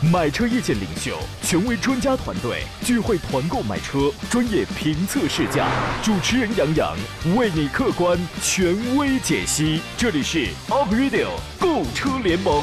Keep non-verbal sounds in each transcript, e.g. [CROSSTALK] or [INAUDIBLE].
买车意见领袖，权威专家团队聚会团购买车，专业评测试驾，主持人杨洋为你客观权威解析。这里是 Up Radio 购车联盟。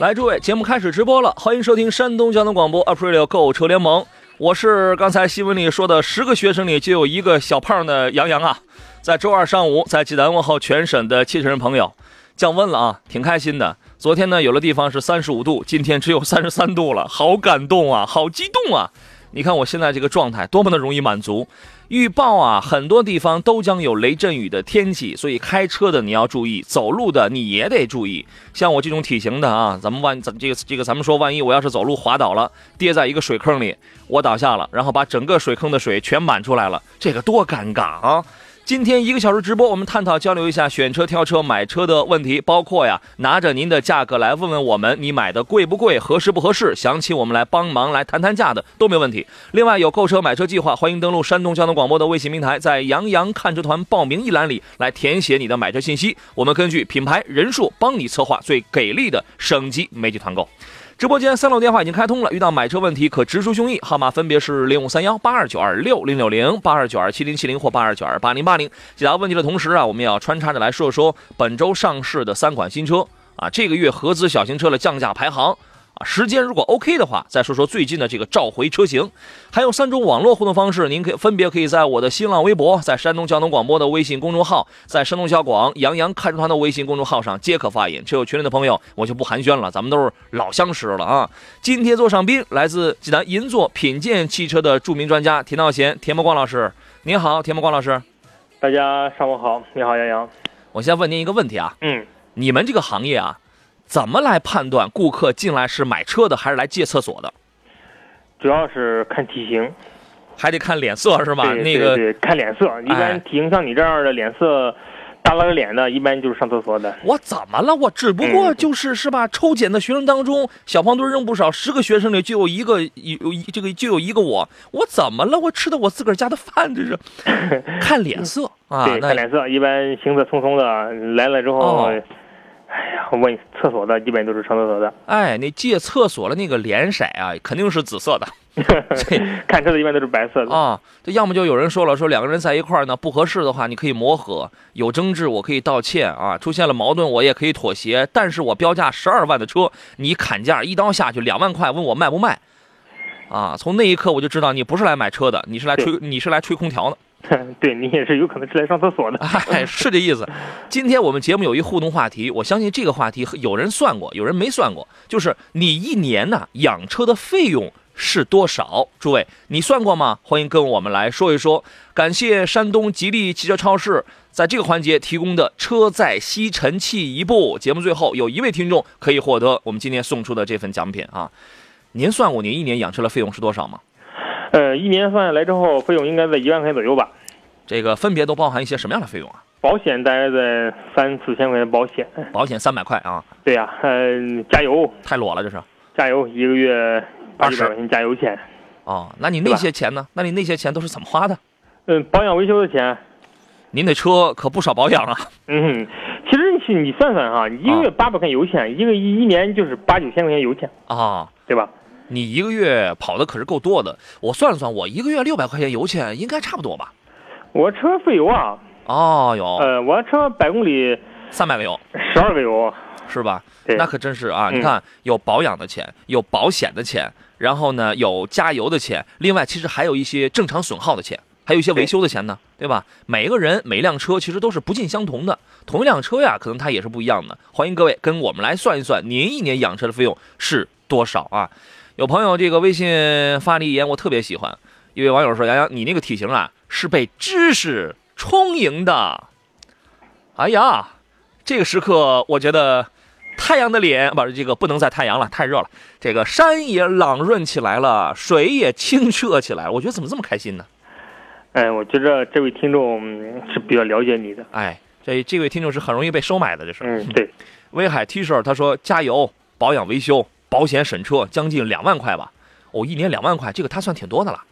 来，诸位，节目开始直播了，欢迎收听山东交通广播 Up Radio 购车联盟。我是刚才新闻里说的十个学生里就有一个小胖的杨洋啊，在周二上午在济南问候全省的汽车人朋友，降温了啊，挺开心的。昨天呢，有的地方是三十五度，今天只有三十三度了，好感动啊，好激动啊！你看我现在这个状态多么的容易满足。预报啊，很多地方都将有雷阵雨的天气，所以开车的你要注意，走路的你也得注意。像我这种体型的啊，咱们万咱这个这个咱们说，万一我要是走路滑倒了，跌在一个水坑里，我倒下了，然后把整个水坑的水全满出来了，这个多尴尬啊！今天一个小时直播，我们探讨交流一下选车、挑车、买车的问题，包括呀，拿着您的价格来问问我们，你买的贵不贵，合适不合适，想请我们来帮忙来谈谈价的都没问题。另外有购车买车计划，欢迎登录山东交通广播的微信平台，在“杨洋看车团”报名一栏里来填写你的买车信息，我们根据品牌人数帮你策划最给力的省级媒体团购。直播间三楼电话已经开通了，遇到买车问题可直抒胸臆，号码分别是零五三幺八二九二六零六零、八二九二七零七零或八二九二八零八零。解答问题的同时啊，我们也要穿插着来说说本周上市的三款新车啊，这个月合资小型车的降价排行。啊，时间如果 OK 的话，再说说最近的这个召回车型，还有三种网络互动方式，您可以分别可以在我的新浪微博、在山东交通广播的微信公众号、在山东交广杨洋看车团的微信公众号上皆可发言。只有群里的朋友，我就不寒暄了，咱们都是老相识了啊。今天做上宾，来自济南银座品鉴汽车的著名专家田道贤、田伯光老师，您好，田伯光老师。大家上午好，你好，杨洋。我先问您一个问题啊，嗯，你们这个行业啊，怎么来判断顾客进来是买车的还是来借厕所的？主要是看体型，还得看脸色是吧？对那个看脸色。一哎般体型像你这样的脸色耷拉个脸的，一般就是上厕所的。我怎么了？我只不过嗯就是是吧？抽检的学生当中，小胖墩扔不少，十个学生里就有一个有有一这个就有一个我，我怎么了？我吃的我自个儿家的饭，这是 [LAUGHS] 看脸色啊。对，看脸色，一般行色匆匆的来了之后，哦哎呀，我问你，厕所的，基本都是上厕所的。哎，那借厕所的那个脸色啊，肯定是紫色的 [LAUGHS] 看车的一般都是白色的。啊。这要么就有人说了，说两个人在一块儿呢，不合适的话，你可以磨合，有争执我可以道歉啊，出现了矛盾我也可以妥协，但是我标价十二万的车，你砍价一刀下去两万块，问我卖不卖？啊，从那一刻我就知道你不是来买车的，你是来吹你是来吹空调的。[LAUGHS] 对你也是有可能是来上厕所的。[LAUGHS] 哎，是这意思。今天我们节目有一互动话题，我相信这个话题有人算过，有人没算过，就是你一年呢养车的费用是多少？诸位，你算过吗？欢迎跟我们来说一说。感谢山东吉利汽车超市在这个环节提供的车载吸尘器一部。节目最后有一位听众可以获得我们今天送出的这份奖品啊。您算过您一年养车的费用是多少吗？呃，一年算下来之后，费用应该在一万块钱左右吧。这个分别都包含一些什么样的费用啊？保险大概在三四千块钱保险。保险三百块啊，对呀、嗯、加油，太裸了这是。加油，一个月八九20百块钱加油钱。哦，那你那些钱呢？那你那些钱都是怎么花的？嗯，保养维修的钱，您那车可不少保养啊。嗯，其实你你算算哈，一个月八百块钱油钱，一个一一年就是八九千块钱油钱，啊，对吧？你一个月跑的可是够多的。我算了算，我一个月六百块钱油钱应该差不多吧？我车费油啊，哦有，呃，我车百公里三百个油十二个油，是吧？对，那可真是啊！嗯你看，有保养的钱，有保险的钱，然后呢有加油的钱，另外其实还有一些正常损耗的钱，还有一些维修的钱呢，对吧？每一个人每一辆车其实都是不尽相同的，同一辆车呀，可能它也是不一样的。欢迎各位跟我们来算一算，您一年养车的费用是多少啊？有朋友这个微信发了一言，我特别喜欢。一位网友说：“杨洋，你那个体型啊，是被知识充盈的。”哎呀，这个时刻我觉得太阳的脸，不是，这个不能再太阳了，太热了。这个山也朗润起来了，水也清澈起来了。我觉得怎么这么开心呢？哎，我觉着这位听众嗯是比较了解你的。哎，这这位听众是很容易被收买的，这是。嗯，对，威海 T 恤他说加油、保养维修、保险审车，将近两万块吧。哦，一年两万块，这个他算挺多的了。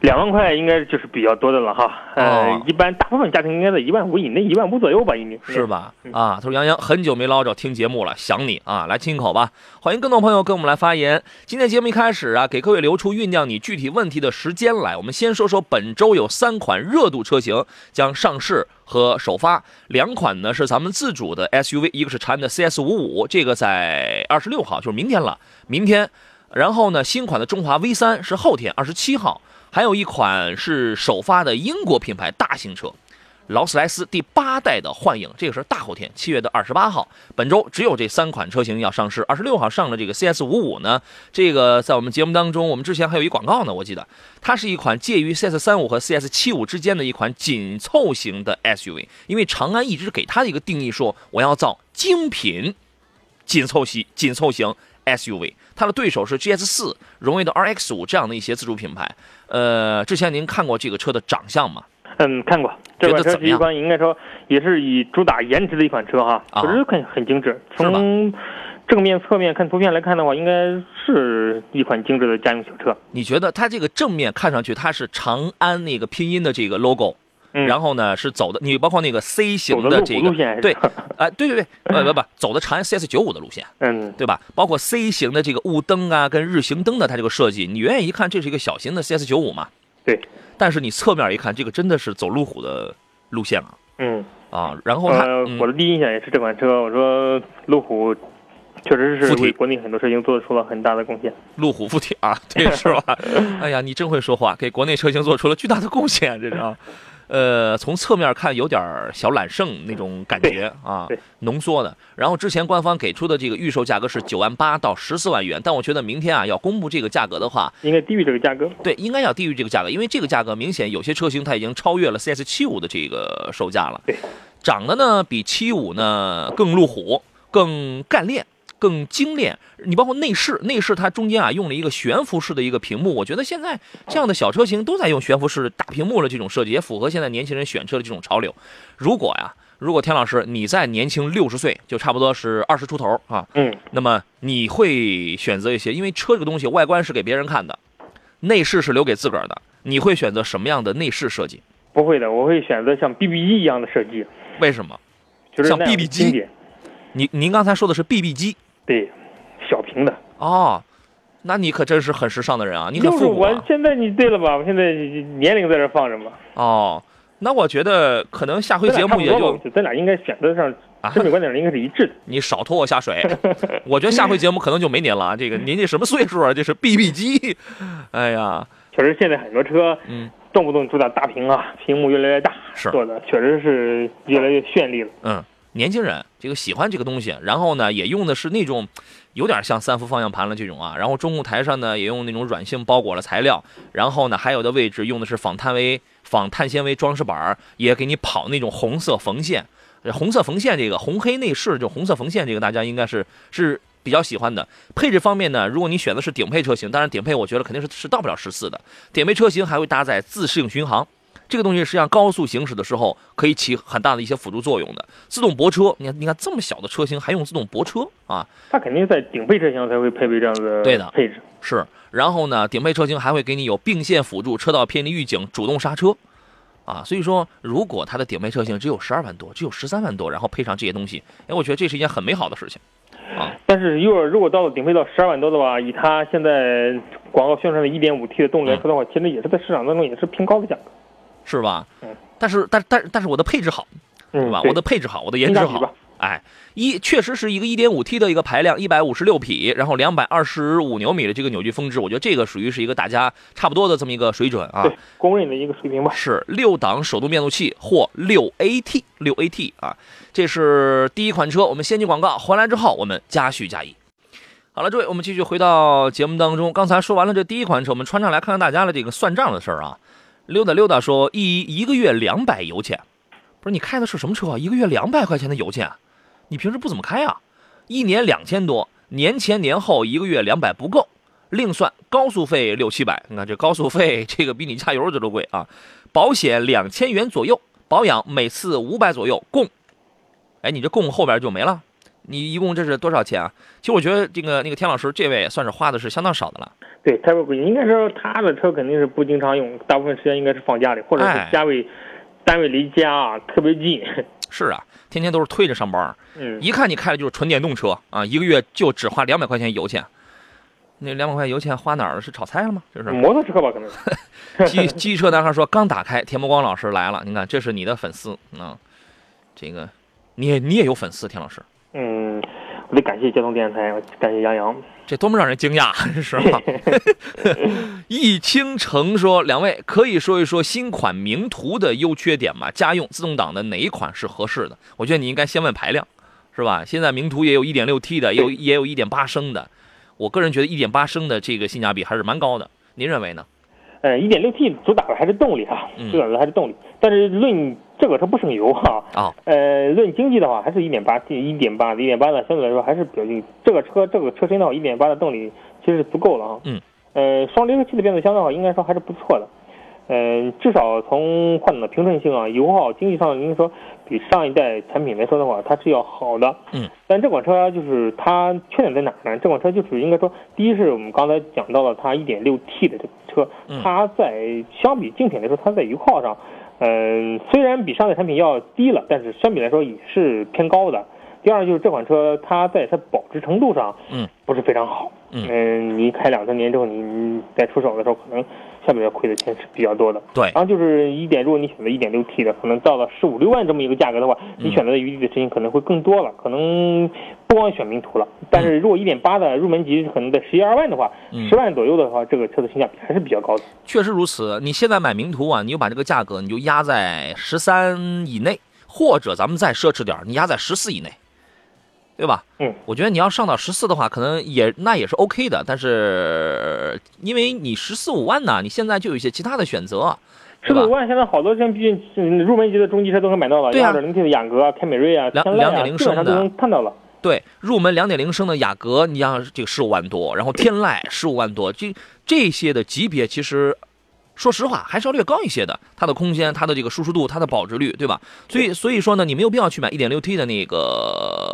两万块应该就是比较多的了哈。呃哦，一般大部分家庭应该在一万五以内，一万五左右吧，应该。是？吧？嗯啊，他说杨洋很久没捞着听节目了，想你啊，来亲一口吧。欢迎更多朋友跟我们来发言。今天节目一开始啊，给各位留出酝酿你具体问题的时间来。我们先说说本周有三款热度车型将上市和首发，两款呢是咱们自主的 SUV，一个是长安的 CS 五五，这个在二十六号，就是明天了，明天。然后呢，新款的中华 V 三是后天，二十七号。还有一款是首发的英国品牌大型车，劳斯莱斯第八代的幻影，这个是大后天，七月的二十八号。本周只有这三款车型要上市，二十六号上了这个 CS 五五呢，这个在我们节目当中，我们之前还有一广告呢，我记得。它是一款介于 CS 三五和 CS 七五之间的一款紧凑型的 SUV，因为长安一直给它的一个定义说，我要造精品紧凑型紧凑型 SUV，它的对手是 GS 四、荣威的 RX 五这样的一些自主品牌。呃，之前您看过这个车的长相吗？嗯，看过。这款车是一应该说也是以主打颜值的一款车哈，啊确实很很精致。从正面、侧面看图片来看的话，应该是一款精致的家用小车。你觉得它这个正面看上去它是长安那个拼音的这个 logo，、嗯，然后呢是走的，你包括那个 C 型的这个虎路线对，哎、对对对，呃 [LAUGHS] 不不，走的长安 CS 九五的路线，嗯，对吧？包括 C 型的这个雾灯啊，跟日行灯的它这个设计，你远远一看这是一个小型的 CS 九五嘛，对，但是你侧面一看，这个真的是走路虎的路线啊嗯，啊！然后它，呃，嗯我的第一印象也是这款车，我说路虎确实是为国内很多车型做出了很大的贡献。路虎附体啊，对是吧？[LAUGHS] 哎呀，你真会说话，给国内车型做出了巨大的贡献，这是啊。呃，从侧面看有点小揽胜那种感觉啊对，浓缩的。然后之前官方给出的这个预售价格是九万八到十四万元，但我觉得明天啊要公布这个价格的话，应该低于这个价格。对，应该要低于这个价格，因为这个价格明显有些车型它已经超越了 CS 七五的这个售价了。对，长得呢比七五呢更路虎，更干练。更精炼，你包括内饰，内饰它中间啊用了一个悬浮式的一个屏幕，我觉得现在这样的小车型都在用悬浮式大屏幕的这种设计，也符合现在年轻人选车的这种潮流。如果呀，如果田老师你在年轻六十岁，就差不多是二十出头啊，嗯，那么你会选择一些，因为车这个东西外观是给别人看的，内饰是留给自个儿的，你会选择什么样的内饰设计？不会的，我会选择像 BB 机一样的设计，为什么？就是那样 BB 机。您您刚才说的是 BB 机对，小屏的。哦，那你可真是很时尚的人啊，你很就是复古啊。我现在你对了吧？我现在年龄在这放着嘛。哦，那我觉得可能下回节目也就咱俩应该选择上啊审美观点应该是一致的。[LAUGHS] 你少拖我下水。[LAUGHS] 我觉得下回节目可能就没您了啊，这个您这什么岁数啊？这是 BB 机，哎呀，确实，现在很多车嗯动不动主打大屏啊，屏幕越来越大，是做的确实是越来越绚丽了。嗯，年轻人这个喜欢这个东西，然后呢也用的是那种有点像三幅方向盘了这种啊，然后中控台上呢也用那种软性包裹了材料，然后呢还有的位置用的是仿碳维仿碳纤维装饰板，也给你跑那种红色缝线。红色缝线这个红黑内饰，就红色缝线这个大家应该是是比较喜欢的。配置方面呢，如果你选的是顶配车型，当然顶配我觉得肯定是是到不了十四的，顶配车型还会搭载自适应巡航。这个东西实际上高速行驶的时候可以起很大的一些辅助作用的。自动泊车，你看，你看这么小的车型还用自动泊车啊？它肯定在顶配车型才会配备这样的对的配置。是。然后呢，顶配车型还会给你有并线辅助、车道偏离预警、主动刹车，啊，所以说如果它的顶配车型只有十二万多，只有十三万多，然后配上这些东西，哎，我觉得这是一件很美好的事情啊。但是，如果如果到了顶配到十二万多的话，以它现在广告宣传的一点五 T 的动力来说的话，其实也是在市场当中也是偏高的价格。是吧嗯？但是，但但但是我的配置好，嗯，对吧？对我的配置好，我的颜值好哎，一确实是一个 1.5T 的一个排量，一百五十六匹，然后两百二十五牛米的这个扭矩峰值，我觉得这个属于是一个大家差不多的这么一个水准啊。对，公认的一个水平吧。是六档手动变速器或六 AT 六 AT 啊，这是第一款车。我们先进广告，回来之后我们加叙加一。好了，诸位，我们继续回到节目当中。刚才说完了这第一款车，我们穿插来看看大家的这个算账的事儿啊。溜达溜达说一一个月两百油钱，不是你开的是什么车啊？一个月两百块钱的油钱，你平时不怎么开啊？一年两千多，年前年后一个月两百不够，另算高速费六七百。你看这高速费，这个比你加油这都贵啊！保险两千元左右，保养每次五百左右，共，哎，你这共后边就没了。你一共这是多少钱啊？其实我觉得这个那个田老师这位算是花的是相当少的了。对，他说不贵。应该说他的车肯定是不经常用，大部分时间应该是放家里，或者哎是家位、单位离家啊特别近。[LAUGHS] 是啊，天天都是推着上班，嗯，一看你开的就是纯电动车啊，一个月就只花两百块钱油钱。那两百块油钱花哪儿了？是炒菜了吗？这是。摩托车吧，可能。[LAUGHS] 机机车男孩说刚打开，田伯光老师来了。你看，这是你的粉丝啊，这个你也你也有粉丝，田老师，嗯，我得感谢交通电视台，感谢杨洋。这多么让人惊讶，[LAUGHS] 是吧？[LAUGHS] 易倾城说，两位可以说一说新款名图的优缺点吗？家用自动挡的哪一款是合适的？我觉得你应该先问排量，是吧？现在名图也有 1.6T 的，[LAUGHS] 也有也有1.8升的。我个人觉得1.8升的这个性价比还是蛮高的，您认为呢？呃，一点六 T 主打的还是动力哈，嗯主打的还是动力。但是论这个车不省油哈，啊、呃，论经济的话，还是一点八 T、一点八的，一点八的相对来说还是比较经济。这个车这个车身的话，一点八的动力其实是足够了啊。嗯。呃，双离合器的变速箱的话，应该说还是不错的。嗯、至少从换挡的平顺性啊、油耗、经济上，应该说比上一代产品来说的话，它是要好的。嗯。但这款车就是它缺点在哪呢？这款车就是应该说，第一是我们刚才讲到了它 1.6T 的这个车嗯，它在相比竞品来说，它在油耗上，嗯、虽然比上代产品要低了，但是相比来说也是偏高的。第二就是这款车它在它保值程度上，嗯，不是非常好。嗯嗯，你开两三年之后，你你再出手的时候，可能相比来亏的钱是比较多的。对然后就是一点，如果你选择一点六 T 的，可能到了十五六万这么一个价格的话，你嗯选择的余地的事情可能会更多了，可能不光选名图了。但是如果一点八的入门级可能在十一二万的话，嗯十万左右的话，这个车的性价比还是比较高的。确实如此。你现在买名图啊，你就把这个价格你就压在十三以内，或者咱们再奢侈点儿，你压在十四以内，对吧？嗯，我觉得你要上到十四的话，可能也那也是 OK 的。但是因为你十四五万呢，你现在就有一些其他的选择，十五？万现在好多像毕竟嗯入门级的中级车都能买到了，对啊二点零 T 的雅阁啊、凯美瑞啊、两天籁啊，2.0基本上都升的能看到了。对，入门两点零升的雅阁，你像这个十五万多，然后天籁十五万多，这这些的级别其实。说实话，还是要略高一些的，它的空间、它的这个舒适度、它的保值率，对吧？所以，所以说呢，你没有必要去买 1.6T 的那个，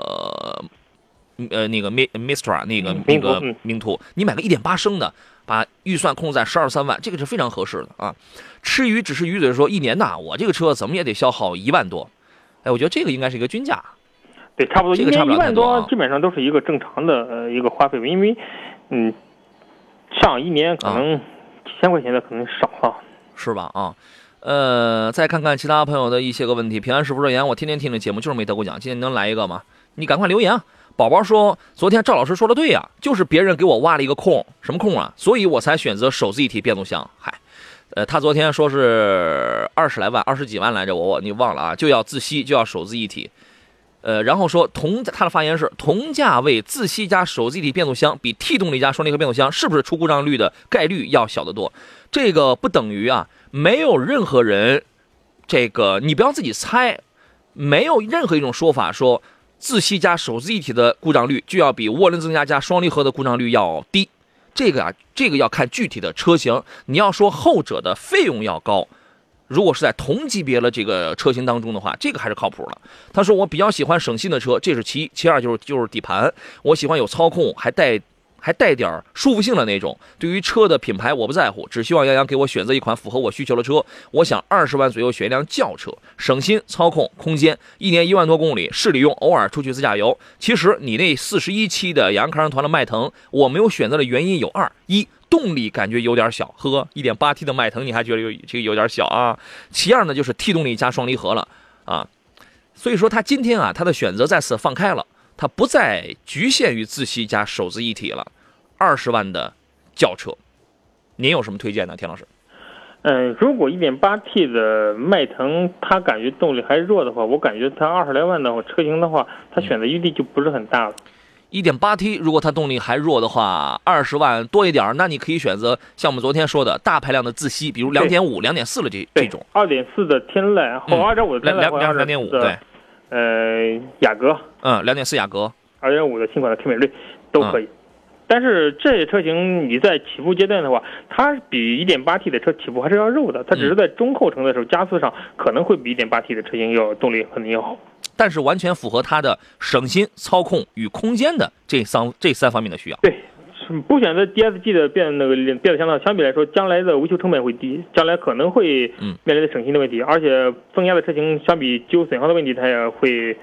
呃，那个 Mi Mistra 那个嗯那个名图你买个一点八升的，把预算控制在十二三万，这个是非常合适的啊。吃鱼只是鱼嘴说，一年呐，我这个车怎么也得消耗一万多，哎，我觉得这个应该是一个均价，对，差不多一这个差不了一万太多啊多，基本上都是一个正常的呃一个花费，因为嗯，上一年可能几千块钱的可能少了。是吧？啊，呃，再看看其他朋友的一些个问题。平安师傅说：“言，我天天听这节目，就是没得过奖，今天能来一个吗？你赶快留言啊！”宝宝说：“昨天赵老师说的对呀、就是别人给我挖了一个空，什么空啊？所以我才选择手自一体变速箱。嗨，呃，他昨天说是二十来万，二十几万来着，我我你忘了啊，就要自吸，就要手自一体。呃，然后说同他的发言是同价位自吸加手自一体变速箱比 T 动力加双离合变速箱是不是出故障率的概率要小得多？这个不等于啊，没有任何人，这个你不要自己猜，没有任何一种说法说自吸加手自一体的故障率就要比涡轮增压加双离合的故障率要低。这个啊，这个要看具体的车型。你要说后者的费用要高，如果是在同级别的这个车型当中的话，这个还是靠谱的。他说我比较喜欢省心的车，这是其一，其二就是就是底盘，我喜欢有操控还带还带点儿舒服性的那种。对于车的品牌我不在乎，只希望杨洋给我选择一款符合我需求的车。我想二十万左右选一辆轿车，省心、操控、空间，一年一万多公里，市里用，偶尔出去自驾游。其实你那四十一期的杨康团的迈腾，我没有选择的原因有二：一动力感觉有点小，呵，一点八 T 的迈腾你还觉得有这个有点小啊？其二呢，就是 T 动力加双离合了啊。所以说他今天啊，他的选择再次放开了，他不再局限于自吸加手自一体了。二十万的轿车，您有什么推荐呢，田老师？嗯，如果一点八 T 的迈腾，它感觉动力还弱的话，我感觉它二十来万的车型的话，它选择余地就不是很大了。一点八 T，如果它动力还弱的话，二十万多一点儿，那你可以选择像我们昨天说的大排量的自吸，比如两点五、两点四的这这种，二点四的天籁，或嗯二点五的天籁，或两两两者两点五，对，呃，雅阁，嗯，两点四雅阁，二点五的新款的凯美瑞都可以。但是这些车型你在起步阶段的话，它比 1.8T 的车起步还是要肉的，它只是在中后程的时候加速上可能会比 1.8T 的车型要动力可能要好。但是完全符合它的省心、操控与空间的这三这三方面的需要。对，是不选择 DSG 的变那个变速箱呢，相比来说，将来的维修成本会低，将来可能会嗯面临的省心的问题，而且增压的车型相比机油损耗的问题，它也会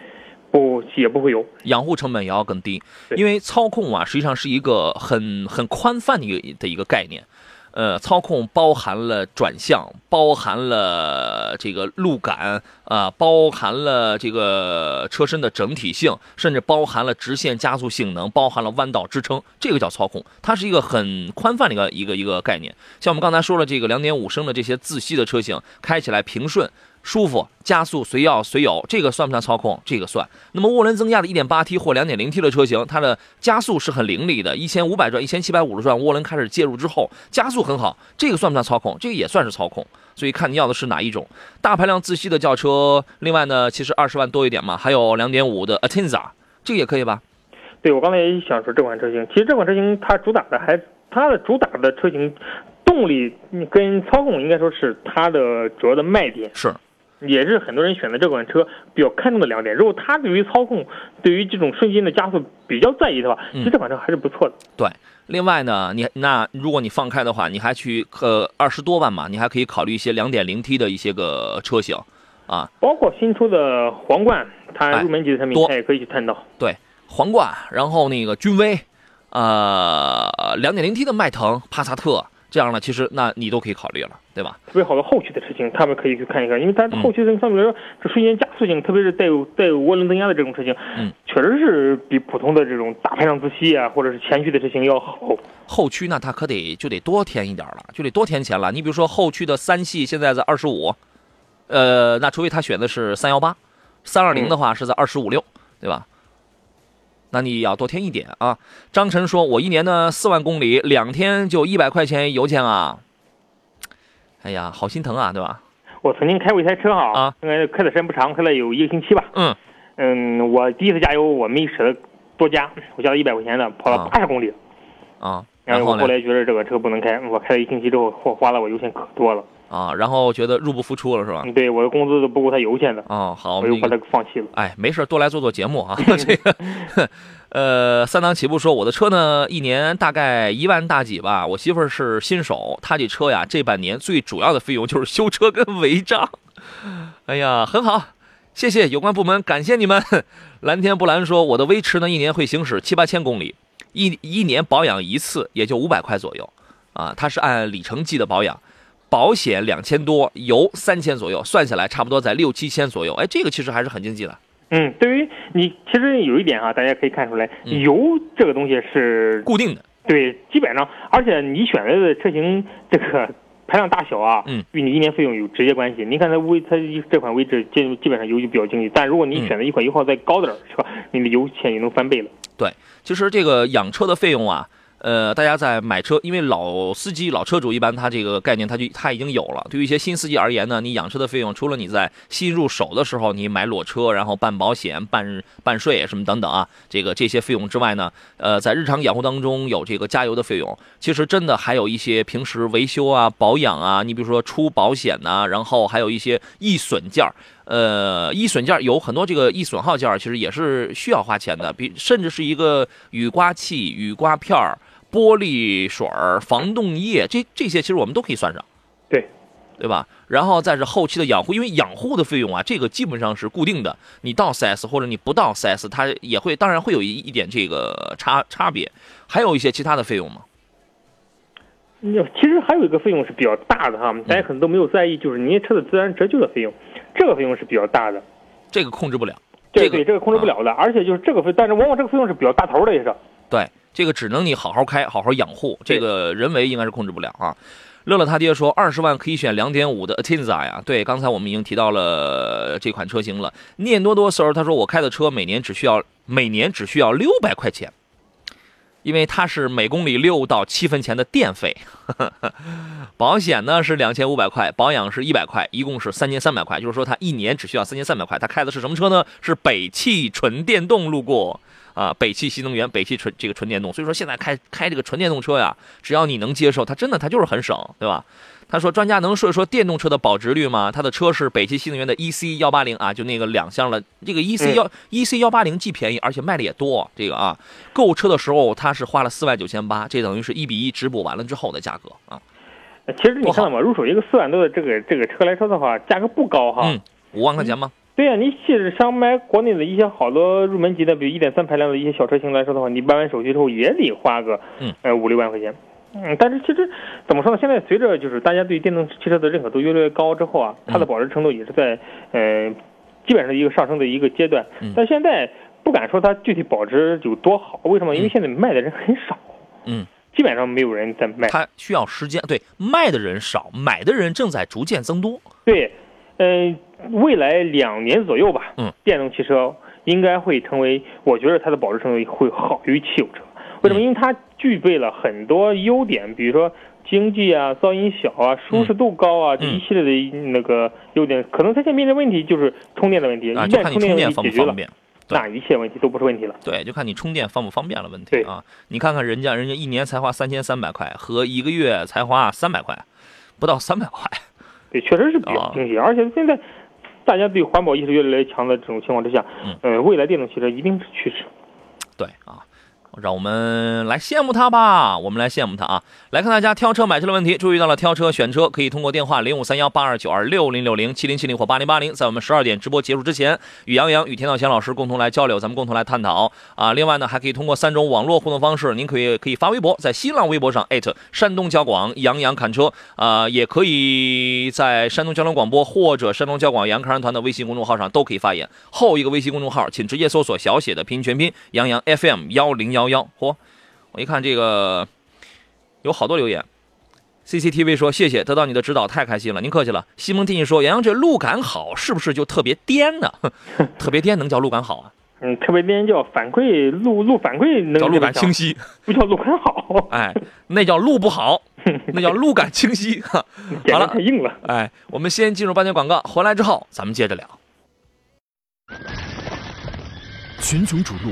不也不会有。养护成本也要更低，因为操控啊，实际上是一个很很宽泛的一个的一个概念。呃，操控包含了转向，包含了这个路感啊、包含了这个车身的整体性，甚至包含了直线加速性能，包含了弯道支撑，这个叫操控。它是一个很宽泛的一个一个一个概念。像我们刚才说了，这个2.5升的这些自吸的车型，开起来平顺。舒服，加速随要随有，这个算不算操控？这个算。那么涡轮增压的 1.8T 或 2.0T 的车型，它的加速是很凌厉的，1500转、1750转，涡轮开始介入之后，加速很好，这个算不算操控？这个也算是操控。所以看你要的是哪一种。大排量自吸的轿车，另外呢，其实二十万多一点嘛，还有2.5的 Atenza，这个也可以吧？对我刚才也想说这款车型，其实这款车型它主打的还它的主打的车型动力跟操控应该说是它的主要的卖点。是，也是很多人选择这款车比较看重的两点。如果他对于操控、对于这种瞬间的加速比较在意的话，其实这款车还是不错的。对。另外呢，你那如果你放开的话，你还去呃二十多万嘛，你还可以考虑一些两点零 T 的一些个车型啊，包括新出的皇冠，它哎入门级的产品，也可以去探讨。对，皇冠，然后那个君威，呃，2.0T 的迈腾、帕萨特这样呢，其实那你都可以考虑了，对吧？特别好的后驱的车型，他们可以去看一看，因为它嗯后驱的相对来说，这瞬间加速性，特别是带有带有涡轮增压的这种车型，嗯，确实是比普通的这种大排量自吸啊，或者是前驱的车型要好。后驱那它可得就得多添一点了，就得多添钱了。你比如说后驱的三系现在在二十五，呃，那除非他选的是三幺八，三二零的话是在二十五六，对吧？那你要多添一点啊。张晨说：“我一年呢四万公里，两天就一百块钱油钱啊。”哎呀，好心疼啊，对吧？我曾经开过一台车哈，啊应该开的时间不长，开了有一个星期吧。嗯，嗯，我第一次加油我没舍得多加，我加了一百块钱的，跑了啊八十公里。啊，然后我后？来觉得这个车不能开，我开了一星期之后，花花了我油钱可多了。啊，然后觉得入不敷出了是吧？嗯，对，我的工资都不够他油钱的，哦，好，我又把那个它放弃了。哎，没事儿，多来做做节目啊。[LAUGHS] 这个，呃，三档起步说，我的车呢，一年大概一万大几吧。我媳妇儿是新手，她这车呀，这半年最主要的费用就是修车跟违章。哎呀，很好，谢谢有关部门，感谢你们。蓝天不蓝说，我的威驰呢，一年会行驶七八千公里，一一年保养一次也就五百块左右，啊，它是按里程计的保养。保险两千多，油三千左右，算下来差不多在六七千左右。哎，这个其实还是很经济的。嗯，对于你，其实有一点啊，大家可以看出来，嗯油这个东西是固定的，对，基本上，而且你选择的车型这个 [LAUGHS] 排量大小啊，嗯，与你一年费用有直接关系。你看它威，它这款威志基基本上油就比较经济，但如果你嗯选择一款油耗再高点儿，是吧？你的油钱也能翻倍了。对其实这个养车的费用啊，呃，大家在买车，因为老司机、老车主一般他这个概念他就他已经有了。对于一些新司机而言呢，你养车的费用，除了你在新入手的时候你买裸车，然后办保险、办办税什么等等啊，这个这些费用之外呢，呃，在日常养护当中有这个加油的费用。其实真的还有一些平时维修啊、保养啊，你比如说出保险呐、然后还有一些易损件儿。呃，易损件有很多这个易损耗件，其实也是需要花钱的，比甚至是一个雨刮器、雨刮片儿、玻璃水儿、防冻液，这这些其实我们都可以算上，对，对吧？然后再是后期的养护，因为养护的费用啊，这个基本上是固定的，你到 4S 或者你不到 4S，它也会当然会有一一点这个差差别，还有一些其他的费用吗？那其实还有一个费用是比较大的哈，大家可能都没有在意，就是您车的自然折旧的费用，这个费用是比较大的。这个控制不了，这个这对这个控制不了的，而且就是这个费，但是往往这个费用是比较大头的，也是。对，这个只能你好好开，好好养护，这个人为应该是控制不了啊。乐乐他爹说，二十万可以选两点五的 Atenza 呀。对，刚才我们已经提到了这款车型了。念多多时候他说，我开的车每年只需要每年只需要六百块钱，因为它是每公里六到七分钱的电费。[LAUGHS] 保险呢是两千五百块，保养是一百块，一共是三千三百块。就是说他一年只需要三千三百块。他开的是什么车呢？是北汽纯电动路过。啊，北汽新能源，北汽纯这个纯电动。所以说现在开开这个纯电动车呀，只要你能接受，它真的它就是很省，对吧？他说：“专家能说一说电动车的保值率吗？他的车是北汽新能源的 EC 幺八零啊，就那个两厢了。这个 EC 幺 EC 幺八零既便宜，而且卖的也多。这个啊，购车的时候他是花了四万九千八，这等于是一比一直补完了之后的价格啊。其实你看到吗？入手一个四万多的这个这个车来说的话，价格不高哈。嗯，五万块钱吗？对呀、你其实想买国内的一些好多入门级的，比如一点三排量的一些小车型来说的话，你办完手续之后也得花个嗯呃五六万块钱。嗯，但是其实怎么说呢？现在随着就是大家对电动汽车的认可度越来越高之后啊，它的嗯保值程度也是在呃基本上一个上升的一个阶段嗯。但现在不敢说它具体保值有多好，为什么？因为嗯现在卖的人很少，嗯，基本上没有人在卖。它需要时间，对，卖的人少，买的人正在逐渐增多。对，嗯、未来两年左右吧，嗯，电动汽车应该会成为，我觉得它的保值程度会好于汽油车。为什么？嗯因为它具备了很多优点，比如说经济啊、噪音小啊、舒适度高啊，这嗯一系列的那个优点。可能它现在面临的问题就是充电的问题，啊，一就看你旦充电问题解决了，方不方便。那一切问题都不是问题了。对，就看你充电方不方便了问题啊。你看看人家，人家一年才花三千三百块，和一个月才花三百块，不到三百块。对，确实是比较啊。经济，而且现在大家对环保意识越来越强的这种情况之下，嗯。呃，未来电动汽车一定是趋势。对啊，让我们来羡慕他吧，我们来羡慕他啊！来看大家挑车买车的问题，注意到了挑车选车可以通过电话零五三幺八二九二六零六零七零七零或八零八零，在我们十二点直播结束之前，与杨洋、与田道贤老师共同来交流，咱们共同来探讨啊！另外呢，还可以通过三种网络互动方式，您可以可以发微博，在新浪微博上艾特山东交广杨洋侃车啊、也可以在山东交通广播或者山东交广杨侃人团的微信公众号上都可以发言。后一个微信公众号，请直接搜索小写的拼音全拼杨洋 FM 幺零幺幺幺。嚯，我一看这个有好多留言。CCTV 说：“谢谢，得到你的指导，太开心了，您客气了。”西蒙蒂说：“杨洋这路感好，是不是就特别颠呢？特别颠能叫路感好啊？[LAUGHS] 嗯，特别颠叫反馈路路反馈能叫路感清晰，[LAUGHS] 不叫路感好，哎，那叫路不好，[LAUGHS] 那叫路感清晰。好了太硬了。哎，我们先进入半天广告，回来之后咱们接着聊。群雄逐鹿，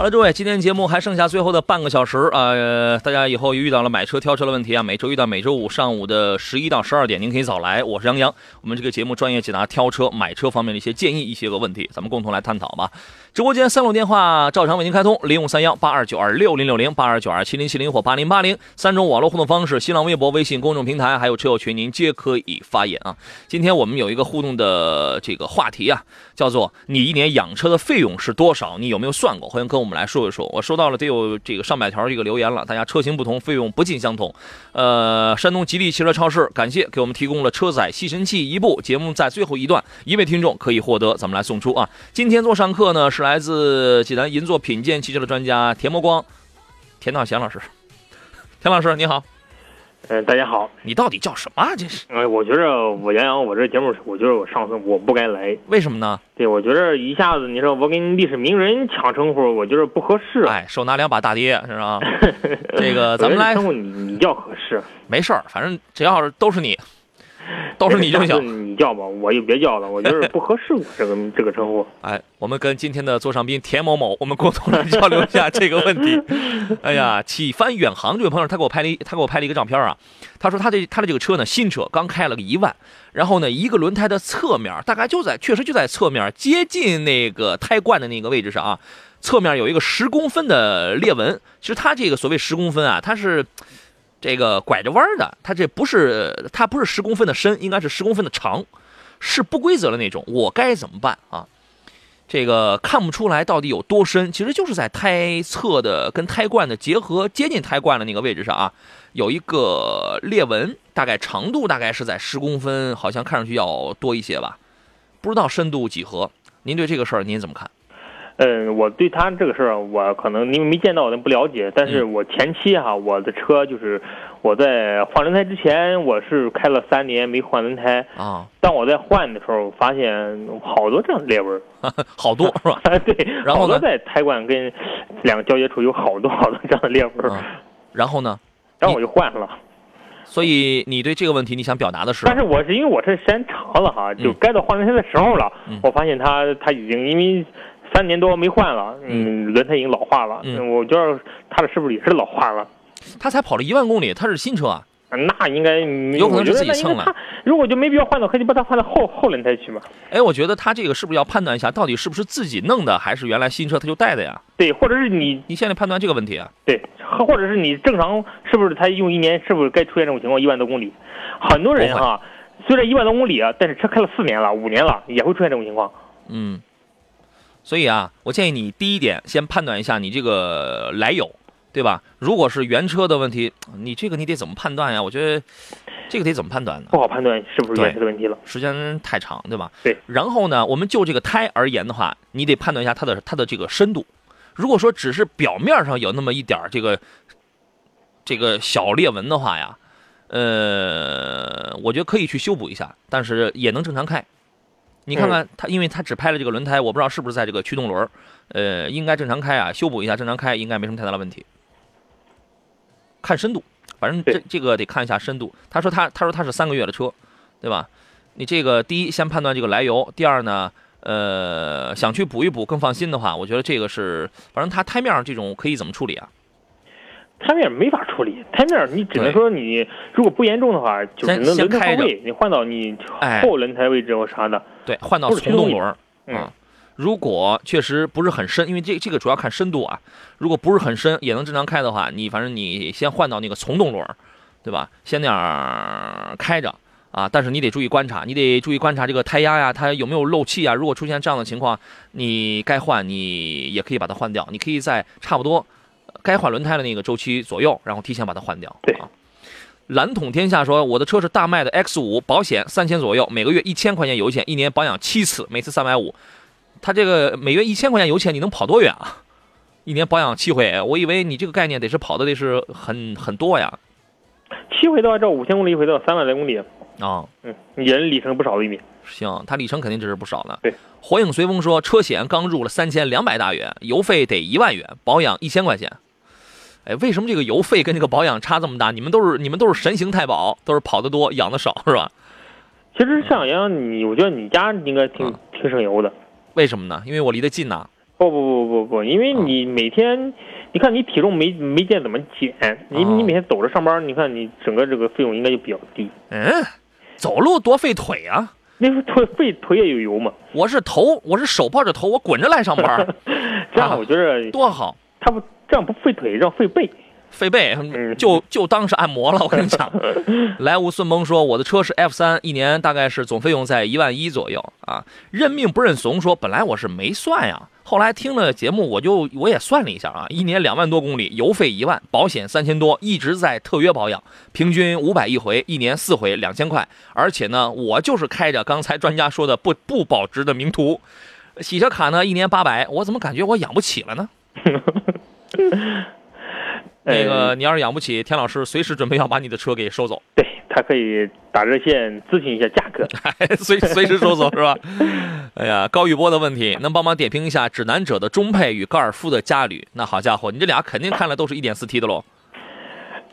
好了，各位，今天节目还剩下最后的半个小时啊、呃，大家以后遇到了买车、挑车的问题啊，每周遇到每周五上午的十一到十二点，您可以早来。我是杨洋，我们这个节目专业解答挑车、买车方面的一些建议、一些个问题，咱们共同来探讨吧。直播间三路电话照常为您开通，零五三幺八二九二六零六零、八二九二七零七零或八零八零，三种网络互动方式，新浪微博、微信公众平台还有车友群，您皆可以发言啊。今天我们有一个互动的这个话题啊，叫做你一年养车的费用是多少？你有没有算过？欢迎跟我们来说一说。我收到了得有这个上百条这个留言了，大家车型不同，费用不尽相同。呃，山东吉利汽车超市感谢给我们提供了车载吸尘器一部。节目在最后一段，一位听众可以获得，咱们来送出啊。今天做上课呢是来自济南银座品鉴汽车的专家田伯光，田道贤老师。田老师你好，嗯、大家好，你到底叫什么啊？这是呃，我觉着我杨洋，我这节目，我觉得我上次我不该来。为什么呢？对，我觉着一下子你说我跟历史名人抢称呼，我觉得不合适。哎，手拿两把大爹是吧？[LAUGHS] 这个咱们来称呼你你叫合适，没事儿，反正只要是都是你，都是你就下次行。你叫吧，我就别叫了，我觉得不合适我 [LAUGHS] 这个这个称呼。哎，我们跟今天的座上宾田某某，我们共同来交流一下这个问题。哎呀，启帆远航这位朋友，他给我拍了一他给我拍了一个照片啊，他说他这他的这个车呢，新车刚开了个一万，然后呢，一个轮胎的侧面大概就在确实就在侧面接近那个胎冠的那个位置上啊，侧面有一个十公分的裂纹。其实它这个所谓十公分啊，它是。这个拐着弯的，它这不是它不是十公分的深，应该是十公分的长，是不规则的那种。我该怎么办啊？这个看不出来到底有多深，其实就是在胎侧的跟胎冠的结合接近胎冠的那个位置上啊，有一个裂纹，大概长度大概是在十公分，好像看上去要多一些吧，不知道深度几何。您对这个事儿您怎么看？嗯，我对他这个事儿，我可能因为没见到，我不了解。但是我前期哈，我的车就是我在换轮胎之前，我是开了三年没换轮胎。啊，当我在换的时候，发现好多这样的裂纹儿。[LAUGHS] 好多是吧？[LAUGHS] 对，然后呢在胎冠跟两个交接处有好多好多这样的裂纹然后呢？然后我就换了。所以你对这个问题你想表达的是？但是我是因为我这时间长了哈，就嗯该到换轮胎的时候了。嗯我发现它它已经因为三年多没换了，嗯，轮胎已经老化了。嗯我觉得它的是不是也是老化了？他才跑了一万公里，他是新车啊。那应该有可能是自己蹭了如果就没必要换的，可以把它换到后后轮胎去嘛？哎，我觉得他这个是不是要判断一下，到底是不是自己弄的，还是原来新车他就带的呀？对，或者是你你现在判断这个问题啊？对，或者是你正常是不是他用一年是不是该出现这种情况？一万多公里，很多人哈，虽然一万多公里啊，但是车开了四年了、五年了，也会出现这种情况。嗯，所以啊，我建议你第一点先判断一下你这个来由，对吧？如果是原车的问题，你这个你得怎么判断呀？我觉得这个得怎么判断呢？不好判断是不是原车的问题了。时间太长，对吧？对。然后呢，我们就这个胎而言的话，你得判断一下它的它的这个深度。如果说只是表面上有那么一点这个这个小裂纹的话呀，呃，我觉得可以去修补一下，但是也能正常开。你看看它，因为它只拍了这个轮胎，我不知道是不是在这个驱动轮儿，呃，应该正常开啊，修补一下正常开应该没什么太大的问题。看深度，反正这这个得看一下深度。他说他他说他是三个月的车，对吧？你这个第一先判断这个来由，第二呢，呃，想去补一补更放心的话，我觉得这个是，反正它胎面儿这种可以怎么处理啊？胎面没法处理，胎面你只能说你如果不严重的话，就只先能轮胎位，你换到你哎后轮胎位置或啥的。对，换到从动轮儿嗯啊。如果确实不是很深，因为这这个主要看深度啊。如果不是很深，也能正常开的话，你反正你先换到那个从动轮儿，对吧？先那样开着啊，但是你得注意观察，你得注意观察这个胎压呀，它有没有漏气啊。如果出现这样的情况，你该换，你也可以把它换掉。你可以在差不多呃该换轮胎的那个周期左右，然后提前把它换掉。对啊。蓝统天下说，我的车是大迈的 X 五，保险三千左右，每个月一千块钱油钱，一年保养七次，每次三百五。他这个每月一千块钱油钱，你能跑多远啊？[LAUGHS] 一年保养七回，我以为你这个概念得是跑的得是很很多呀。七回到这五千公里，一回到三万来公里，啊、嗯，人里程不少的一米。行，它里程肯定值是不少的。对，火影随风说，车险刚入了三千两百大元，油费得一万元，保养一千块钱。哎，为什么这个油费跟这个保养差这么大？你们都是你们都是神行太保，都是跑得多，养的少，是吧？其实像阳，你我觉得你家应该挺、嗯挺省油的。为什么呢？因为我离得近呐。不不不不不，因为你每天，你看你体重没没见怎么减，你哦你每天走着上班，你看你整个这个费用应该就比较低。嗯，走路多费腿啊！那个腿背腿也有油吗，我是头，我是手抱着头，我滚着来上班，[LAUGHS] 这啊样我觉得 [LAUGHS] 多好。他不这样不费腿，这样费背。费背嗯就就当是按摩了，我跟你讲。[LAUGHS] 来无顺蒙说，我的车是 F 三，一年大概是总费用在一万一左右啊。认命不认怂说，本来我是没算呀，后来听了节目，我就我也算了一下啊，一年两万多公里，油费一万，保险三千多，一直在特约保养，平均五百一回，一年四回两千块。而且呢，我就是开着刚才专家说的不不保值的名图，洗车卡呢一年八百，我怎么感觉我养不起了呢？[LAUGHS] 那个，呃，你要是养不起，田老师随时准备要把你的车给收走，对他可以打热线咨询一下价格。[LAUGHS] 随随时收走是吧？[LAUGHS] 哎呀，高宇波的问题，能帮忙点评一下指南者的中配与高尔夫的嘉旅？那好家伙，你这俩肯定看了都是一点四 T 的喽。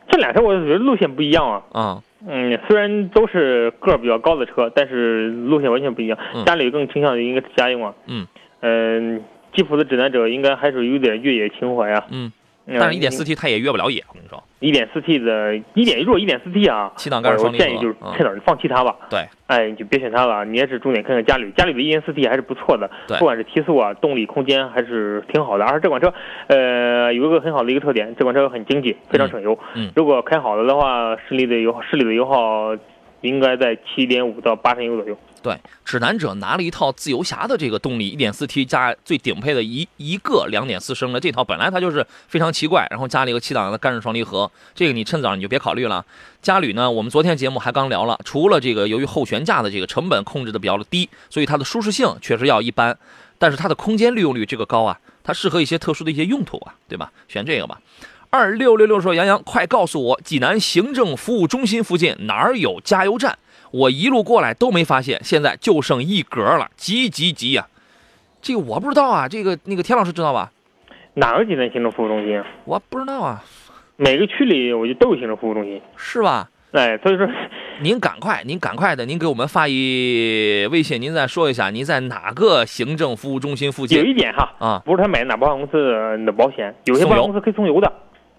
这俩车我觉得路线不一样啊。啊、嗯，虽然都是个儿比较高的车，但是路线完全不一样嗯。家里更倾向于应该是家用啊。嗯嗯，吉普的指南者应该还是有点越野情怀啊。嗯，嗯，但是一点四 T 它也越不了野，我跟你说，一点四 T 的，一点如果一点四 T 啊，七档双离合建议就是嗯趁早就放弃它吧。对，哎，你就别选它了，你也是重点看看家里，家里的一点四 T 还是不错的，对不管是提速啊、动力、空间还是挺好的。而且这款车，呃，有一个很好的一个特点，这款车很经济，非常省油。嗯如果开好了的话，市里的油市里的油耗应该在七点五到八升油左右。对，指南者拿了一套自由侠的这个动力，一点四 T 加最顶配的一一个两点四升的这套，本来它就是非常奇怪，然后加了一个七档的干式双离合，这个你趁早你就别考虑了。嘉旅呢，我们昨天节目还刚聊了，除了这个由于后悬架的这个成本控制的比较的低，所以它的舒适性确实要一般，但是它的空间利用率这个高啊，它适合一些特殊的一些用途啊，对吧？选这个吧。二六六六说：“杨洋，快告诉我，济南行政服务中心附近哪儿有加油站？我一路过来都没发现，现在就剩一格了，急急急呀！这个我不知道啊，这个那个田老师知道吧？哪个济南行政服务中心啊？我不知道啊，每个区里我就都有行政服务中心。是吧？哎，所以说 [LAUGHS] 您赶快，您赶快的，您给我们发一微信，您再说一下您在哪个行政服务中心附近有一点哈，啊？不是他买哪保险公司的保险，有些保险公司可以送油的，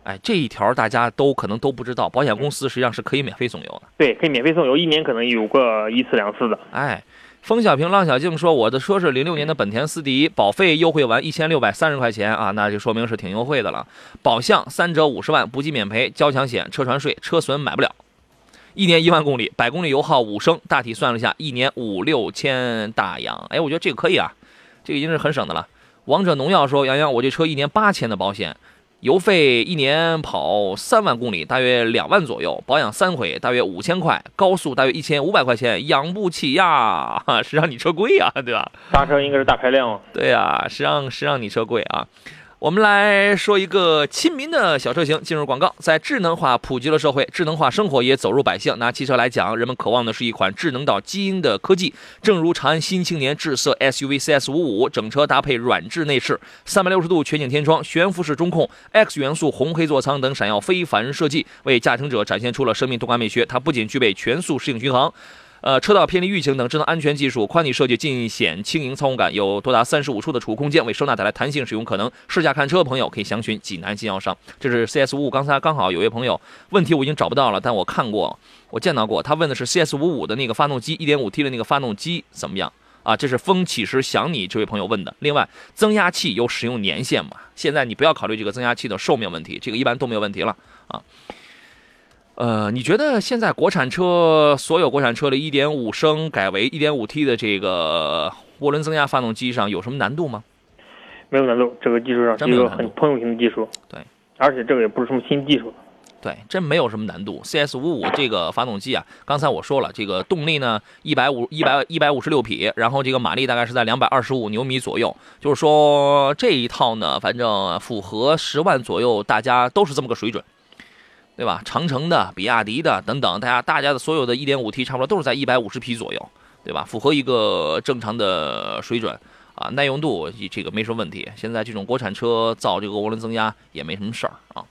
哎，这一条大家都可能都不知道，保险公司实际上是可以免费送油的。对，可以免费送油，一年可能有个一次两次的。哎，风小平、浪小静说，我的车是零六年的本田思迪，保费优惠完一千六百三十块钱啊，那就说明是挺优惠的了。保项三折五十万，不计免赔，交强险、车船税、车损买不了。一年一万公里，百公里油耗五升，大体算了一下，一年五六千大洋。哎，我觉得这个可以啊，这个已经是很省的了。王者农药说，杨洋，我这车一年八千的保险，油费一年跑三万公里，大约两万左右，保养三回大约五千块，高速大约一千五百块钱，养不起呀，[LAUGHS] 是让你车贵呀，对吧？大车应该是大排量，对呀、是让是让你车贵啊。我们来说一个亲民的小车型。进入广告，在智能化普及了社会，智能化生活也走入百姓。拿汽车来讲，人们渴望的是一款智能到基因的科技。正如长安新青年智色 SUV CS 五五，整车搭配软质内饰，三百六十度全景天窗，悬浮式中控，X 元素红黑座舱等闪耀非凡设计，为驾乘者展现出了生命动感美学。它不仅具备全速适应巡航。呃，车道偏离预警等智能安全技术，宽体设计尽显轻盈操控感，有多达三十五处的储物空间，为收纳带来弹性使用可能。试驾看车的朋友可以详询济南经销商。这是 CS 五五，刚才刚好有位朋友问题我已经找不到了，但我看过，我见到过，他问的是 CS 五五的那个发动机，一点五 T 的那个发动机怎么样啊？这是风起时想你这位朋友问的。另外，增压器有使用年限吗？现在你不要考虑这个增压器的寿命问题，这个一般都没有问题了啊。呃，你觉得现在国产车所有国产车的1.5升改为 1.5T 的这个涡轮增压发动机上有什么难度吗？没有难度，这个技术上是一个真没有很通用型的技术。对，而且这个也不是什么新技术。对，真没有什么难度。CS 五五这个发动机啊，刚才我说了，这个动力呢，一百五一百一百五十六匹，然后这个马力大概是在两百二十五牛米左右。就是说这一套呢，反正符合十万左右，大家都是这么个水准，对吧？长城的、比亚迪的等等，大家大家的所有的 1.5T 差不多都是在一百五十匹左右，对吧？符合一个正常的水准啊，耐用度这个没什么问题。现在这种国产车造这个涡轮增压也没什么事儿啊。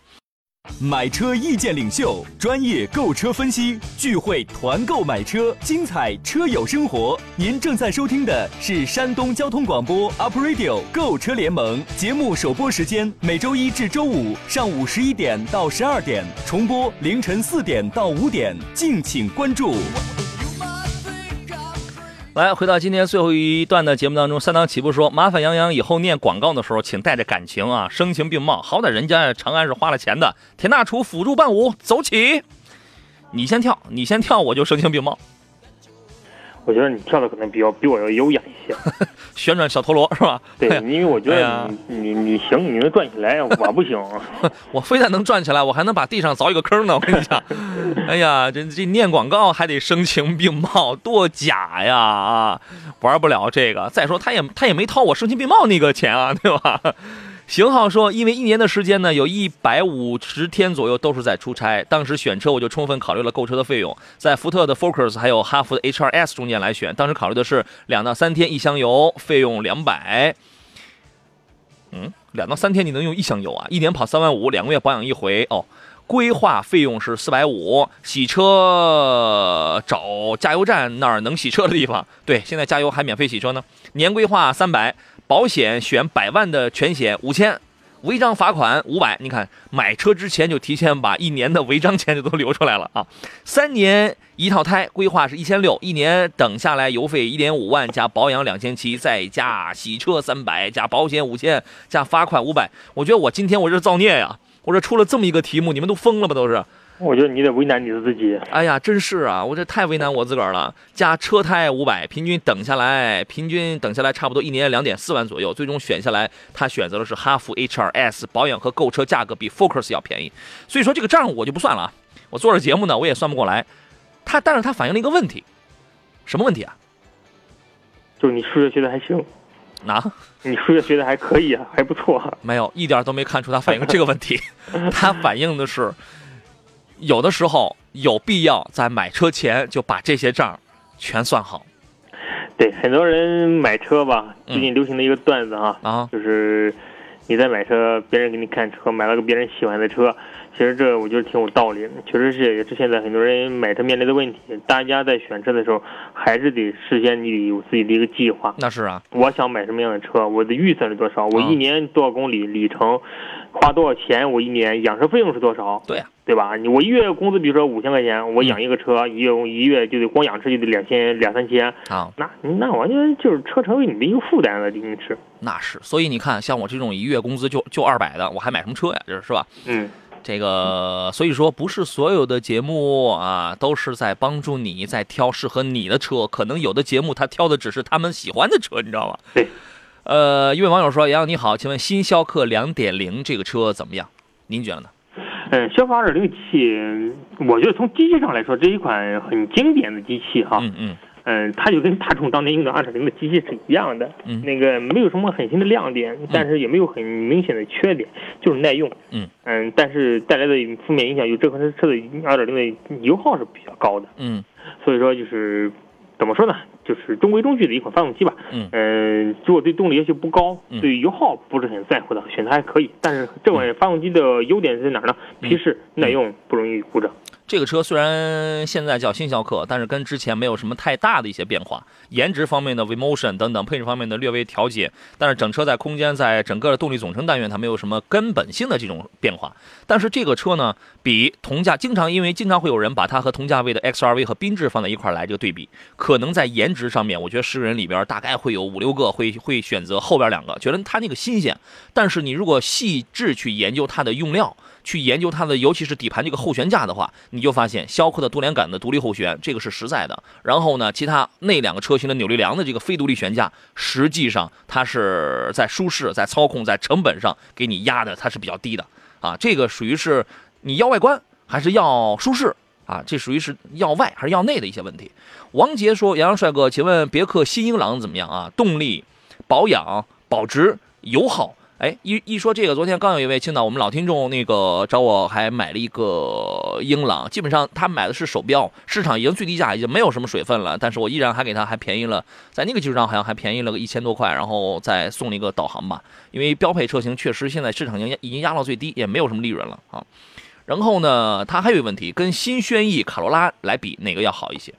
买车意见领袖，专业购车分析，聚会团购买车，精彩车友生活。您正在收听的是山东交通广播 Up Radio 购车联盟节目首播时间，每周一至周五上午十一点到十二点，重播凌晨四点到五点，敬请关注。来，回到今天最后一段的节目当中，三档起步说，麻烦杨洋以后念广告的时候，请带着感情啊，声情并茂，好歹人家长安是花了钱的。田大厨辅助伴舞，走起！你先跳，你先跳，我就声情并茂，我觉得你跳的可能比较比我要优雅一些。[LAUGHS] 旋转小陀螺是吧？对，[LAUGHS] 因为我觉得你、你你行，你能转起来，我不行。[LAUGHS] 我非但能转起来，我还能把地上凿一个坑呢。我跟你讲，哎呀，这这念广告还得声情并茂，多假呀啊！玩不了这个。再说他也他也没掏我声情并茂那个钱啊，对吧？型号说，因为一年的时间呢，有一百五十天左右都是在出差。当时选车我就充分考虑了购车的费用，在福特的 Focus 还有哈弗的 HR-S 中间来选。当时考虑的是两到三天一箱油，费用两百。嗯，两到三天你能用一箱油啊？一年跑三万五，两个月保养一回哦。规划费用是四百五，洗车找加油站那儿能洗车的地方。对，现在加油还免费洗车呢。年规划三百，保险选百万的全险五千，违章罚款五百。你看，买车之前就提前把一年的违章钱就都留出来了啊。三年一套胎，规划是一千六，一年等下来油费一点五万，加保养两千七，再加洗车三百，加保险五千，加罚款五百。我觉得我今天我这造孽呀！我这出了这么一个题目，你们都疯了吧？都是，我觉得你得为难你自己。哎呀，真是啊，我这太为难我自个儿了。加车胎五百，平均等下来，平均等下来差不多一年两点四万左右。最终选下来，他选择的是哈弗 H2S，保养和购车价格比 Focus 要便宜。所以说这个账我就不算了啊，我做着节目呢，我也算不过来。他，但是他反映了一个问题，什么问题啊？就是你数学学的还行，啊，你数学学的还可以啊，还不错。没有，一点都没看出他反映这个问题。[LAUGHS] 他反映的是，有的时候有必要在买车前就把这些账全算好对，很多人买车吧，嗯最近流行的一个段子哈，啊。就是你在买车，别人给你看车，买了个别人喜欢的车，其实这我觉得挺有道理，确实是也是现在很多人买车面临的问题。大家在选车的时候，还是得事先你得有自己的一个计划。那是啊，我想买什么样的车，我的预算是多少，我啊一年多少公里里程，花多少钱，我一年养车费用是多少，对呀、对吧？你我一月工资比如说五千块钱，我养一个车，一月一月就得光养车就得两千两三千，啊，那那完全就是车成为你的一个负担了，已经是。那是。所以你看，像我这种一月工资就就二百的，我还买什么车呀？这是吧？嗯，这个，所以说不是所有的节目啊，都是在帮助你在挑适合你的车。可能有的节目他挑的只是他们喜欢的车，你知道吗？对。呃，一位网友说：“杨洋你好，请问新逍客两点零这个车怎么样？您觉得呢？嗯，消防二点零器，我觉得从机器上来说，这一款很经典的机器哈。嗯嗯嗯，它就跟大众当年用的二点零的机器是一样的，嗯那个没有什么很新的亮点，但是也没有很明显的缺点，就是耐用。嗯嗯，但是带来的负面影响，有这款车的二点零的油耗是比较高的，嗯所以说就是怎么说呢，就是中规中矩的一款发动机吧。嗯呃，如果对动力要求不高，嗯对油耗不是很在乎的，选择还可以。但是这款发动机的优点在哪儿呢？嗯皮实耐用，不容易故障。这个车虽然现在叫新逍客，但是跟之前没有什么太大的一些变化，颜值方面的 Vmotion 等等，配置方面的略微调节，但是整车在空间，在整个的动力总成单元，它没有什么根本性的这种变化。但是这个车呢，比同价经常因为经常会有人把它和同价位的 XRV 和缤智放在一块来这个对比，可能在颜值上面，我觉得十个人里边大概会有五六个会会选择后边两个，觉得它那个新鲜。但是你如果细致去研究它的用料，去研究它的，尤其是底盘这个后悬架的话，你就发现逍客的多连杆的独立后悬，这个是实在的。然后呢，其他那两个车型的扭力梁的这个非独立悬架，实际上它是在舒适、在操控、在成本上给你压的，它是比较低的啊。这个属于是你要外观还是要舒适啊？这属于是要外还是要内的一些问题。王杰说：“杨洋帅哥，请问别克新英朗怎么样啊？动力、保养、保值、油耗？”哎，一一说这个，昨天刚有一位青岛我们老听众那个找我，还买了一个英朗，基本上他买的是手标，市场已经最低价已经没有什么水分了，但是我依然还给他还便宜了，在那个基础上好像还便宜了个一千多块，然后再送了一个导航吧，因为标配车型确实现在市场已经已经压到最低，也没有什么利润了啊。然后呢，它还有一个问题，跟新轩逸、卡罗拉来比，哪个要好一些？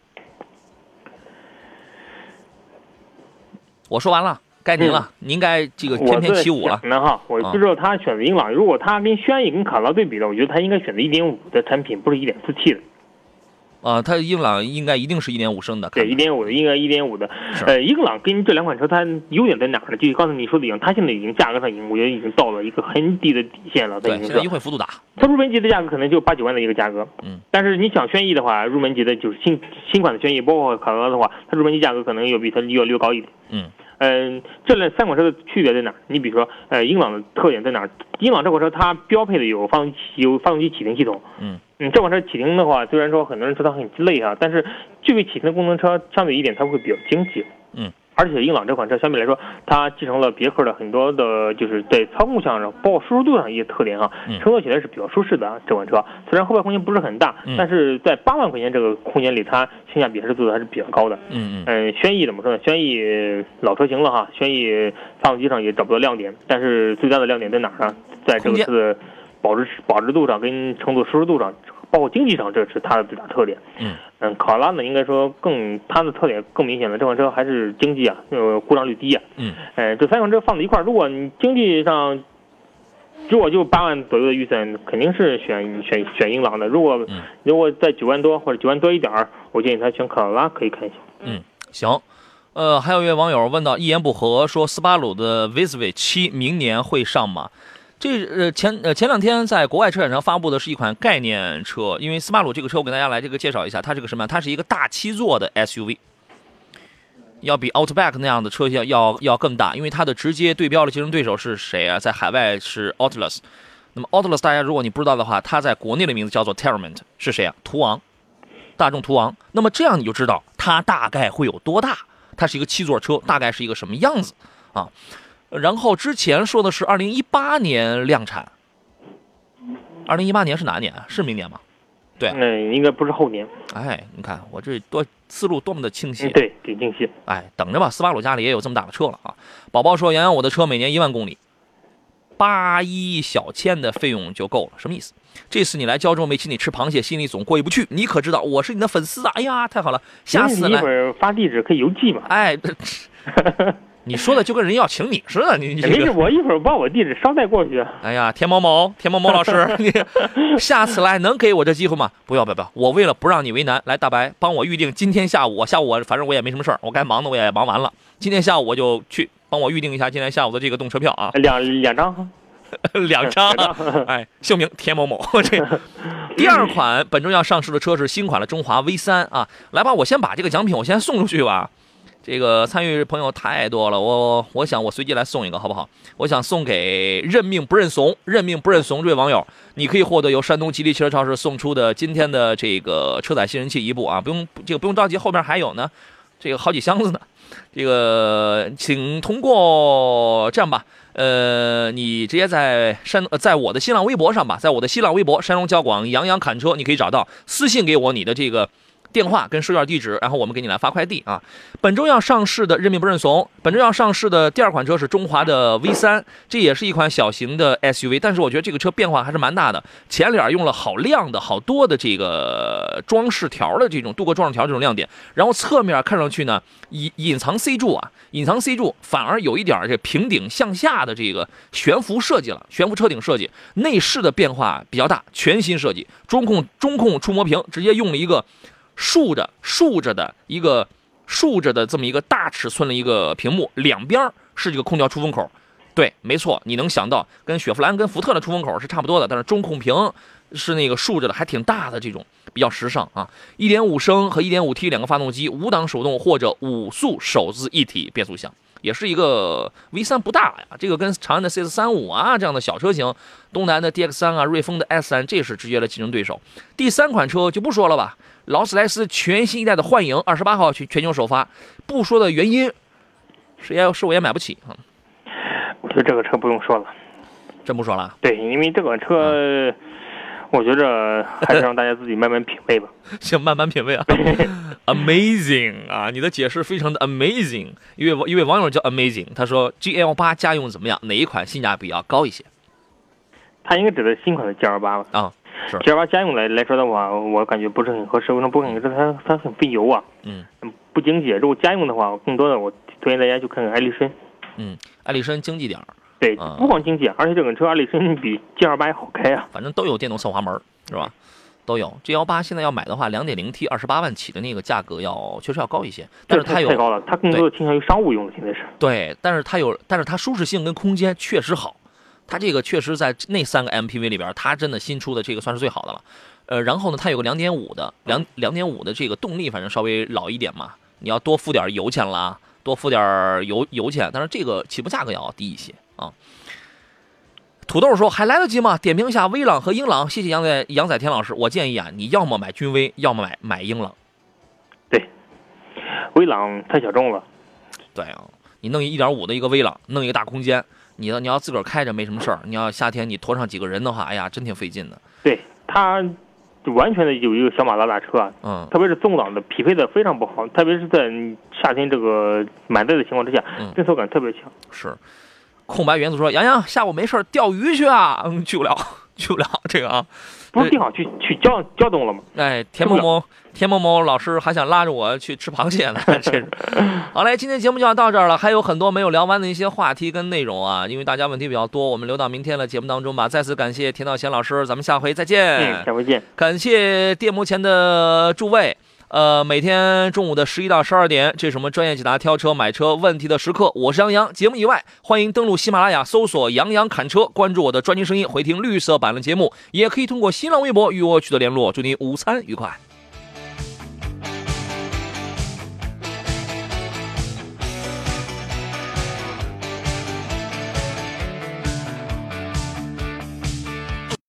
我说完了，该您了，您该这个我翩翩在起舞了。想呢哈，我不知道他选择英朗，如果他跟轩逸跟卡罗对比的，我觉得他应该选择一点五的产品，不是一点四 T 的。啊，它英朗应该一定是一点五升的，对，一点五的应该一点五的是。呃，英朗跟这两款车它优点在哪儿呢？就刚才你说的一样，它现在已经价格上已经，我觉得已经到了一个很低的底线了。对，现在经优惠幅度大，它入门级的价格可能就八九万的一个价格。嗯。但是你想轩逸的话，入门级的就是新新款的轩逸，包括卡罗拉的话，它入门级价格可能要比它要略高一点。嗯嗯，这类三款车的区别在哪？你比如说，呃，英朗的特点在哪？英朗这款车它标配的有发动机有发动机启停系统。嗯嗯，这款车启停的话，虽然说很多人说它很累啊，但是具备启停的功能车相对一点，它会比较经济。嗯，而且英朗这款车相对来说，它继承了别克的很多的，就是在操控上，包括舒适度上一些特点哈，嗯乘坐起来是比较舒适的啊。这款车虽然后排空间不是很大，嗯但是在八万块钱这个空间里，它性价比还是做的还是比较高的。嗯嗯嗯，轩逸怎么说呢？轩逸老车型了哈，轩逸发动机上也找不到亮点，但是最大的亮点在哪儿呢？在这个保值保值度上跟乘坐舒适度上，包括经济上，这是它的最大特点。嗯嗯，卡罗拉呢，应该说更它的特点更明显了，这款车还是经济啊，呃，故障率低啊。嗯嗯，这三款车放在一块儿，如果你经济上。如果就八万左右的预算，肯定是选选选英朗的。如果嗯如果在九万多或者九万多一点儿，我建议他选卡罗拉，可以看一下。嗯，行。呃，还有一位网友问到，一言不合说斯巴鲁的 Visve 七明年会上吗？这呃前呃前两天在国外车展上发布的是一款概念车，因为斯巴鲁这个车我给大家来这个介绍一下，它是个什么？它是一个大七座的 SUV，要比 Outback 那样的车要要要更大，因为它的直接对标的竞争对手是谁啊？在海外是 Atlas，那么 Atlas 大家如果你不知道的话，它在国内的名字叫做 Terramont，是谁啊？途昂，大众途昂。那么这样你就知道它大概会有多大，它是一个七座车，大概是一个什么样子啊？然后之前说的是二零一八年量产，二零一八年是哪年啊？是明年吗？对嗯，应该不是后年。哎，你看我这多思路多么的清晰嗯，。对，挺清晰。哎，等着吧，斯巴鲁家里也有这么大的车了啊。宝宝说：“洋洋，我的车每年一万公里，八一小千的费用就够了，什么意思？这次你来胶州没请你吃螃蟹，心里总过意不去。你可知道我是你的粉丝啊？哎呀，太好了，下次来一会，儿发地址可以邮寄嘛？哎，[LAUGHS] 你说的就跟人要请你似的，你你这没事，我一会儿把我地址捎带过去。哎呀，田某某，田某某老师，[LAUGHS] 你下次来能给我这机会吗？不要不要不要，我为了不让你为难，来大白帮我预定今天下午，我下午我反正我也没什么事儿，我该忙的我也忙完了，今天下午我就去帮我预定一下今天下午的这个动车票啊。两两张，[LAUGHS] 两张，哎，姓名田某某。这 [LAUGHS] 第二款本周要上市的车是新款的中华 V 三啊，来吧，我先把这个奖品我先送出去吧。这个参与朋友太多了，我我想我随机来送一个好不好？我想送给认命不认怂、认命不认怂这位网友，你可以获得由山东吉利汽车超市送出的今天的这个车载吸尘器一部啊，不用这个不用着急，后面还有呢，这个好几箱子呢。这个请通过这样吧，呃，你直接在山呃，在我的新浪微博上吧，在我的新浪微博山东交广杨洋侃车，你可以找到，私信给我你的这个电话跟收件地址，然后我们给你来发快递啊。本周要上市的认命不认怂，本周要上市的第二款车是中华的 V 三，这也是一款小型的 SUV，但是我觉得这个车变化还是蛮大的。前脸用了好亮的好多的这个装饰条的这种镀铬装饰条这种亮点，然后侧面看上去呢，隐隐藏 C 柱啊，隐藏 C 柱反而有一点这平顶向下的这个悬浮设计了，悬浮车顶设计，内饰的变化比较大，全新设计，中控中控触摸屏直接用了一个竖着竖着的一个竖着的这么一个大尺寸的一个屏幕，两边是这个空调出风口。对，没错，你能想到跟雪佛兰跟福特的出风口是差不多的，但是中控屏是那个竖着的，还挺大的这种，比较时尚啊。1.5升和 1.5T 两个发动机，五档手动或者五速手自一体变速箱，也是一个 V3 不大呀。这个跟长安的 CS35 啊这样的小车型，东南的 DX3 啊，瑞风的 S3，这是直接的竞争对手。第三款车就不说了吧，劳斯莱斯全新一代的幻影，二十八号去全球首发。不说的原因是也是我也买不起啊，我觉得这个车不用说了。真不说了。对，因为这个车，我觉着还是让大家自己慢慢品味吧。[LAUGHS] 行，慢慢品味啊。[LAUGHS] Amazing 啊，你的解释非常的 amazing。一位一位网友叫 Amazing，他说 GL 八家用怎么样？哪一款性价比要高一些他应该指的是新款的 GL 八吧啊？是，？G 二八家用来来说的话，我感觉不是很合适。为什么不很合适？它它很费油啊，嗯不经济。如果家用的话，更多的我推荐大家去看看艾力绅。嗯，艾力绅经济点儿，对啊，不光经济，而且这个车艾力绅比 G 二八也好开啊。反正都有电动侧滑门儿，是吧？都有 G 幺八现在要买的话，两点零 T 二十八万起的那个价格要确实要高一些，但是它有太高了，它更多的倾向于商务用的，现在是。对，但是它有，但是它舒适性跟空间确实好，它这个确实在那三个 MPV 里边，它真的新出的这个算是最好的了。呃，然后呢，它有个两点五的两两点五的这个动力，反正稍微老一点嘛，你要多付点油钱啦，多付点油油钱，但是这个起步价格要低一些啊。土豆说还来得及吗？点评一下威朗和英朗，谢谢杨仔杨仔天老师。我建议啊，你要么买君威，要么买买英朗。对威朗太小众了，对啊，你弄一点五的一个威朗，弄一个大空间，你要你要自个儿开着没什么事儿，你要夏天你驮上几个人的话，哎呀，真挺费劲的。对它完全的有一个小马拉大车啊，嗯特别是纵档的匹配的非常不好，特别是在夏天这个满载的情况之下嗯，震慑感特别强。是。空白元素说：“洋洋，下午没事儿钓鱼去啊？嗯，去不了，去不了这个啊。不是定好去去胶胶东了吗？哎，田某某，田某某老师还想拉着我去吃螃蟹呢，[LAUGHS] 这是。好嘞，今天节目就要到这儿了，还有很多没有聊完的一些话题跟内容啊，因为大家问题比较多，我们留到明天的节目当中吧。再次感谢田道贤老师，咱们下回再见。嗯，下回见。感谢电幕前的诸位呃，每天中午的十一到十二点，这是我们专业解答挑车、买车问题的时刻。我是杨洋。节目以外，欢迎登录喜马拉雅搜索“杨洋侃车”，关注我的专辑声音，回听绿色版的节目，也可以通过新浪微博与我取得联络。祝您午餐愉快。